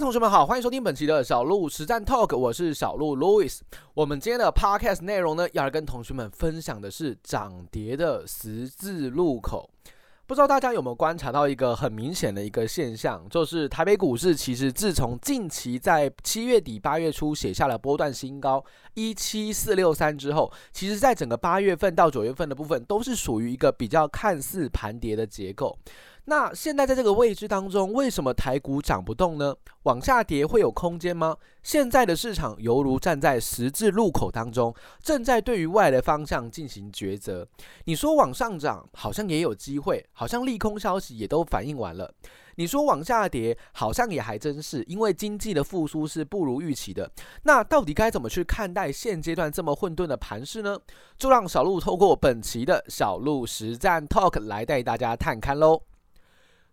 同学们好，欢迎收听本期的小鹿实战 Talk，我是小鹿 Louis。我们今天的 Podcast 内容呢，要来跟同学们分享的是涨跌的十字路口。不知道大家有没有观察到一个很明显的一个现象，就是台北股市其实自从近期在七月底八月初写下了波段新高一七四六三之后，其实在整个八月份到九月份的部分，都是属于一个比较看似盘跌的结构。那现在在这个位置当中，为什么台股涨不动呢？往下跌会有空间吗？现在的市场犹如站在十字路口当中，正在对于未来的方向进行抉择。你说往上涨，好像也有机会，好像利空消息也都反映完了。你说往下跌，好像也还真是，因为经济的复苏是不如预期的。那到底该怎么去看待现阶段这么混沌的盘势呢？就让小鹿透过本期的小鹿实战 Talk 来带大家探看喽。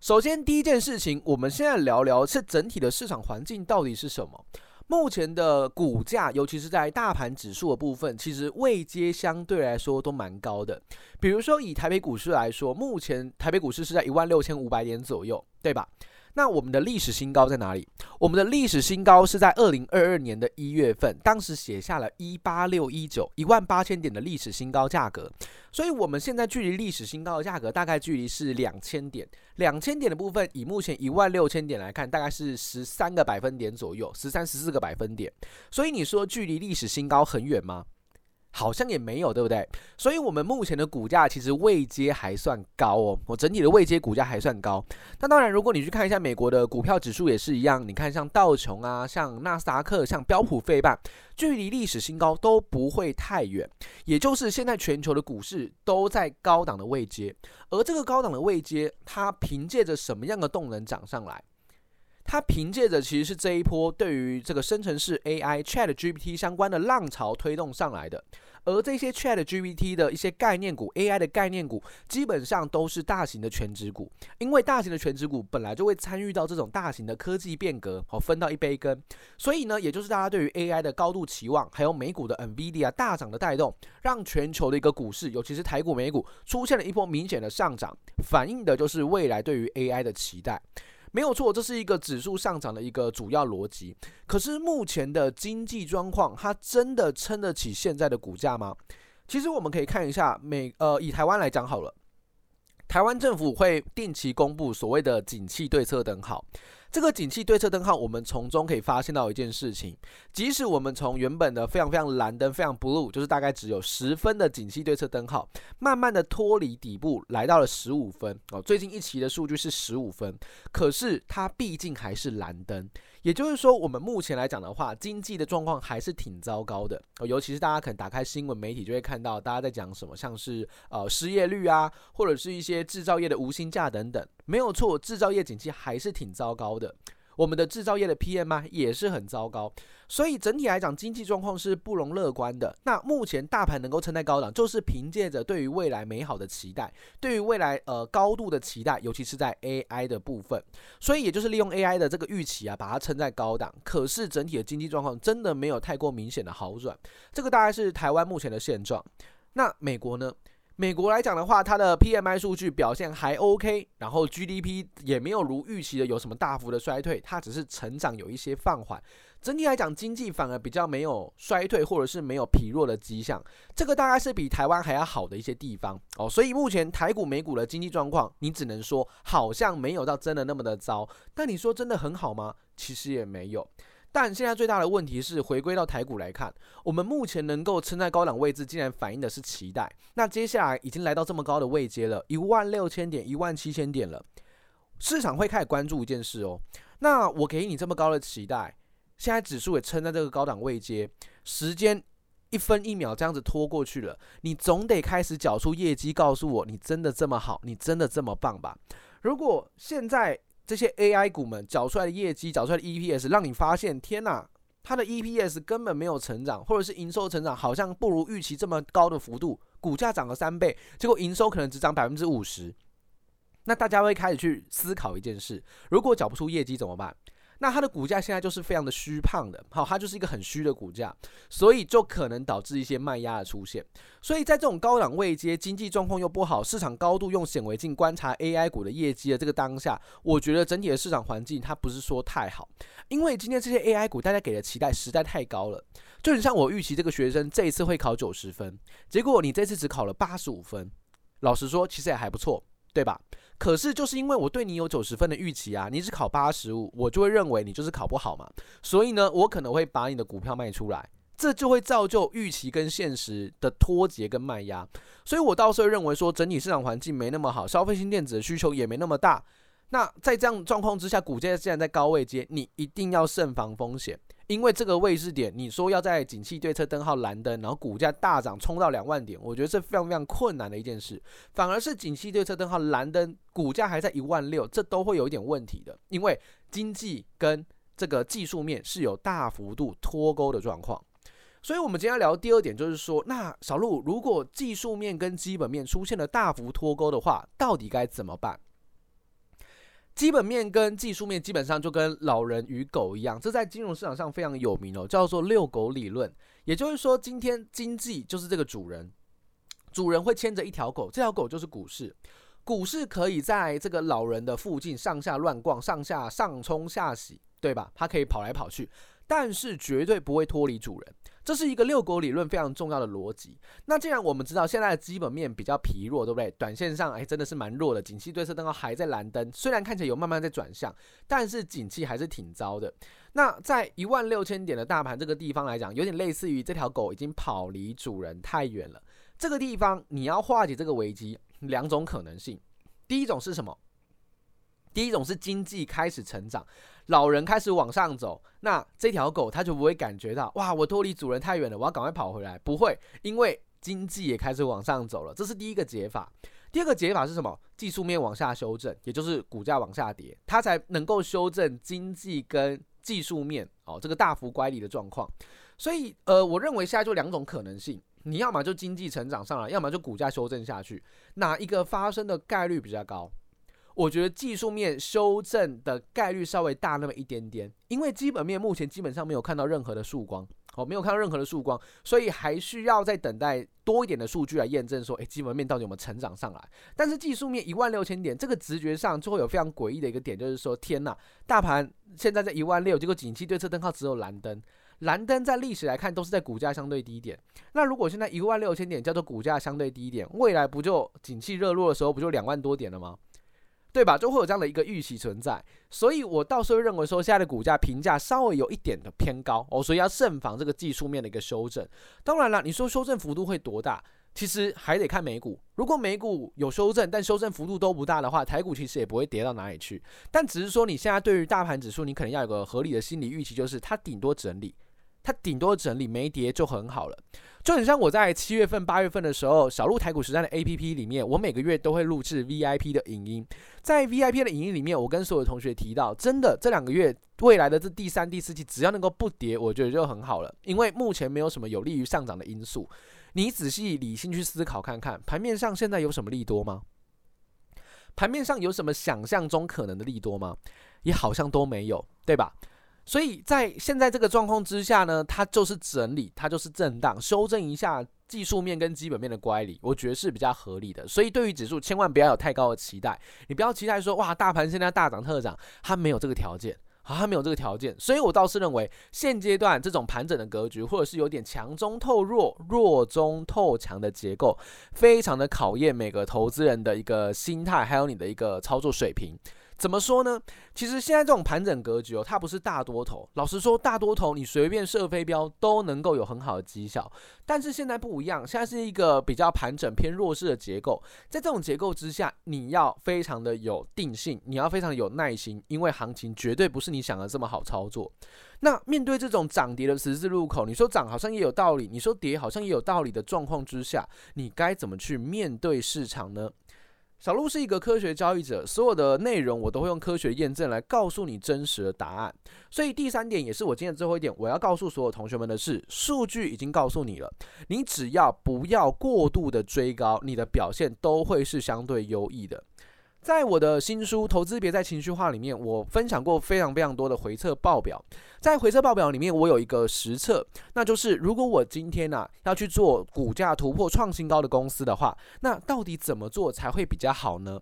首先，第一件事情，我们现在聊聊是整体的市场环境到底是什么。目前的股价，尤其是在大盘指数的部分，其实位阶相对来说都蛮高的。比如说以台北股市来说，目前台北股市是在一万六千五百点左右，对吧？那我们的历史新高在哪里？我们的历史新高是在二零二二年的一月份，当时写下了一八六一九一万八千点的历史新高价格。所以，我们现在距离历史新高的价格大概距离是两千点。两千点的部分，以目前一万六千点来看，大概是十三个百分点左右，十三十四个百分点。所以，你说距离历史新高很远吗？好像也没有，对不对？所以，我们目前的股价其实位阶还算高哦。我整体的位阶股价还算高。那当然，如果你去看一下美国的股票指数也是一样，你看像道琼啊，像纳斯达克，像标普费半，距离历史新高都不会太远。也就是现在全球的股市都在高档的位阶，而这个高档的位阶，它凭借着什么样的动能涨上来？它凭借着其实是这一波对于这个生成式 AI ChatGPT 相关的浪潮推动上来的。而这些 ChatGPT 的一些概念股，AI 的概念股，基本上都是大型的全值股，因为大型的全值股本来就会参与到这种大型的科技变革，好分到一杯羹，所以呢，也就是大家对于 AI 的高度期望，还有美股的 NVIDIA 大涨的带动，让全球的一个股市，尤其是台股、美股出现了一波明显的上涨，反映的就是未来对于 AI 的期待。没有错，这是一个指数上涨的一个主要逻辑。可是目前的经济状况，它真的撑得起现在的股价吗？其实我们可以看一下美呃，以台湾来讲好了，台湾政府会定期公布所谓的景气对策等好。这个景气对策灯号，我们从中可以发现到一件事情：即使我们从原本的非常非常蓝灯，非常 blue，就是大概只有十分的景气对策灯号，慢慢的脱离底部，来到了十五分哦。最近一期的数据是十五分，可是它毕竟还是蓝灯。也就是说，我们目前来讲的话，经济的状况还是挺糟糕的。尤其是大家可能打开新闻媒体，就会看到大家在讲什么，像是呃失业率啊，或者是一些制造业的无薪假等等。没有错，制造业景气还是挺糟糕的。我们的制造业的 PMI 也是很糟糕，所以整体来讲，经济状况是不容乐观的。那目前大盘能够撑在高档，就是凭借着对于未来美好的期待，对于未来呃高度的期待，尤其是在 AI 的部分。所以也就是利用 AI 的这个预期啊，把它撑在高档。可是整体的经济状况真的没有太过明显的好转，这个大概是台湾目前的现状。那美国呢？美国来讲的话，它的 PMI 数据表现还 OK，然后 GDP 也没有如预期的有什么大幅的衰退，它只是成长有一些放缓。整体来讲，经济反而比较没有衰退或者是没有疲弱的迹象，这个大概是比台湾还要好的一些地方哦。所以目前台股、美股的经济状况，你只能说好像没有到真的那么的糟，但你说真的很好吗？其实也没有。但现在最大的问题是，回归到台股来看，我们目前能够撑在高档位置，竟然反映的是期待。那接下来已经来到这么高的位阶了，一万六千点、一万七千点了，市场会开始关注一件事哦。那我给你这么高的期待，现在指数也撑在这个高档位阶，时间一分一秒这样子拖过去了，你总得开始缴出业绩，告诉我你真的这么好，你真的这么棒吧？如果现在，这些 AI 股们缴出来的业绩，缴出来的 EPS，让你发现，天哪，它的 EPS 根本没有成长，或者是营收成长好像不如预期这么高的幅度，股价涨了三倍，结果营收可能只涨百分之五十，那大家会开始去思考一件事：如果缴不出业绩怎么办？那它的股价现在就是非常的虚胖的，好，它就是一个很虚的股价，所以就可能导致一些卖压的出现。所以在这种高档位阶、经济状况又不好、市场高度用显微镜观察 AI 股的业绩的这个当下，我觉得整体的市场环境它不是说太好，因为今天这些 AI 股大家给的期待实在太高了，就很像我预期这个学生这一次会考九十分，结果你这次只考了八十五分，老实说其实也还不错，对吧？可是就是因为我对你有九十分的预期啊，你只考八十五，我就会认为你就是考不好嘛。所以呢，我可能会把你的股票卖出来，这就会造就预期跟现实的脱节跟卖压。所以我倒是会认为说，整体市场环境没那么好，消费性电子的需求也没那么大。那在这样状况之下，股价既然在高位阶，你一定要慎防风险。因为这个位置点，你说要在景气对策灯号蓝灯，然后股价大涨冲到两万点，我觉得是非常非常困难的一件事。反而是景气对策灯号蓝灯，股价还在一万六，这都会有一点问题的。因为经济跟这个技术面是有大幅度脱钩的状况。所以，我们今天要聊第二点就是说，那小路，如果技术面跟基本面出现了大幅脱钩的话，到底该怎么办？基本面跟技术面基本上就跟老人与狗一样，这在金融市场上非常有名哦，叫做遛狗理论。也就是说，今天经济就是这个主人，主人会牵着一条狗，这条狗就是股市。股市可以在这个老人的附近上下乱逛，上下上冲下洗，对吧？它可以跑来跑去，但是绝对不会脱离主人。这是一个遛狗理论非常重要的逻辑。那既然我们知道现在的基本面比较疲弱，对不对？短线上，哎，真的是蛮弱的。景气对策灯号还在蓝灯，虽然看起来有慢慢在转向，但是景气还是挺糟的。那在一万六千点的大盘这个地方来讲，有点类似于这条狗已经跑离主人太远了。这个地方你要化解这个危机，两种可能性。第一种是什么？第一种是经济开始成长。老人开始往上走，那这条狗它就不会感觉到哇，我脱离主人太远了，我要赶快跑回来。不会，因为经济也开始往上走了，这是第一个解法。第二个解法是什么？技术面往下修正，也就是股价往下跌，它才能够修正经济跟技术面哦这个大幅乖离的状况。所以呃，我认为现在就两种可能性，你要么就经济成长上来，要么就股价修正下去，哪一个发生的概率比较高？我觉得技术面修正的概率稍微大那么一点点，因为基本面目前基本上没有看到任何的曙光，哦，没有看到任何的曙光，所以还需要再等待多一点的数据来验证说，诶，基本面到底有没有成长上来？但是技术面一万六千点，这个直觉上就会有非常诡异的一个点，就是说，天呐，大盘现在在一万六，结果景气对策灯号只有蓝灯，蓝灯在历史来看都是在股价相对低点，那如果现在一万六千点叫做股价相对低点，未来不就景气热络的时候不就两万多点了吗？对吧？就会有这样的一个预期存在，所以我倒是会认为说，现在的股价评价稍微有一点的偏高哦，所以要慎防这个技术面的一个修正。当然了，你说修正幅度会多大？其实还得看美股。如果美股有修正，但修正幅度都不大的话，台股其实也不会跌到哪里去。但只是说，你现在对于大盘指数，你可能要有个合理的心理预期，就是它顶多整理，它顶多整理没跌就很好了。就很像我在七月份、八月份的时候，小鹿台股实战的 APP 里面，我每个月都会录制 VIP 的影音。在 VIP 的影音里面，我跟所有同学提到，真的这两个月未来的这第三、第四季，只要能够不跌，我觉得就很好了。因为目前没有什么有利于上涨的因素。你仔细理性去思考看看，盘面上现在有什么利多吗？盘面上有什么想象中可能的利多吗？也好像都没有，对吧？所以在现在这个状况之下呢，它就是整理，它就是震荡，修正一下技术面跟基本面的乖离，我觉得是比较合理的。所以对于指数，千万不要有太高的期待，你不要期待说哇，大盘现在大涨特涨，它没有这个条件，啊，它没有这个条件。所以我倒是认为，现阶段这种盘整的格局，或者是有点强中透弱、弱中透强的结构，非常的考验每个投资人的一个心态，还有你的一个操作水平。怎么说呢？其实现在这种盘整格局哦，它不是大多头。老实说，大多头你随便射飞镖都能够有很好的绩效。但是现在不一样，现在是一个比较盘整偏弱势的结构。在这种结构之下，你要非常的有定性，你要非常有耐心，因为行情绝对不是你想的这么好操作。那面对这种涨跌的十字路口，你说涨好像也有道理，你说跌好像也有道理的状况之下，你该怎么去面对市场呢？小鹿是一个科学交易者，所有的内容我都会用科学验证来告诉你真实的答案。所以第三点也是我今天最后一点，我要告诉所有同学们的是，数据已经告诉你了，你只要不要过度的追高，你的表现都会是相对优异的。在我的新书《投资别再情绪化》里面，我分享过非常非常多的回测报表。在回测报表里面，我有一个实测，那就是如果我今天呢、啊、要去做股价突破创新高的公司的话，那到底怎么做才会比较好呢？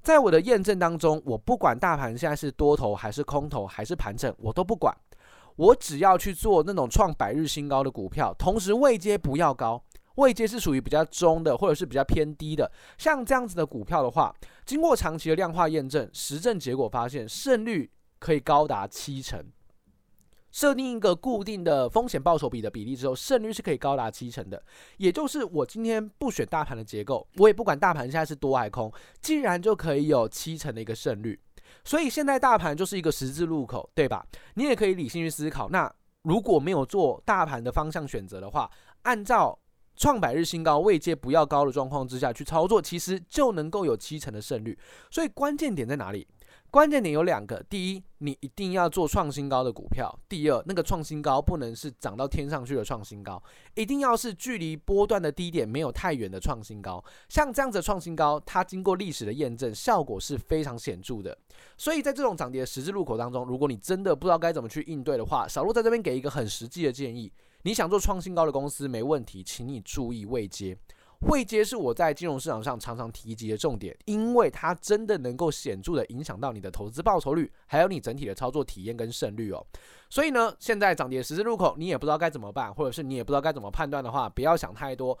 在我的验证当中，我不管大盘现在是多头还是空头还是盘整，我都不管。我只要去做那种创百日新高的股票，同时位阶不要高，位阶是属于比较中的或者是比较偏低的，像这样子的股票的话，经过长期的量化验证，实证结果发现胜率可以高达七成。设定一个固定的风险报酬比的比例之后，胜率是可以高达七成的。也就是我今天不选大盘的结构，我也不管大盘现在是多还空，竟然就可以有七成的一个胜率。所以现在大盘就是一个十字路口，对吧？你也可以理性去思考。那如果没有做大盘的方向选择的话，按照创百日新高、位阶不要高的状况之下去操作，其实就能够有七成的胜率。所以关键点在哪里？关键点有两个：第一，你一定要做创新高的股票；第二，那个创新高不能是涨到天上去的创新高，一定要是距离波段的低点没有太远的创新高。像这样子的创新高，它经过历史的验证，效果是非常显著的。所以在这种涨跌的十字路口当中，如果你真的不知道该怎么去应对的话，小鹿在这边给一个很实际的建议：你想做创新高的公司没问题，请你注意位阶。位阶是我在金融市场上常常提及的重点，因为它真的能够显著的影响到你的投资报酬率，还有你整体的操作体验跟胜率哦。所以呢，现在涨跌十字路口，你也不知道该怎么办，或者是你也不知道该怎么判断的话，不要想太多，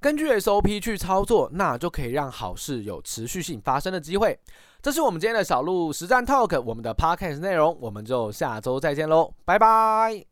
根据 SOP 去操作，那就可以让好事有持续性发生的机会。这是我们今天的小路实战 Talk，我们的 Podcast 内容，我们就下周再见喽，拜拜。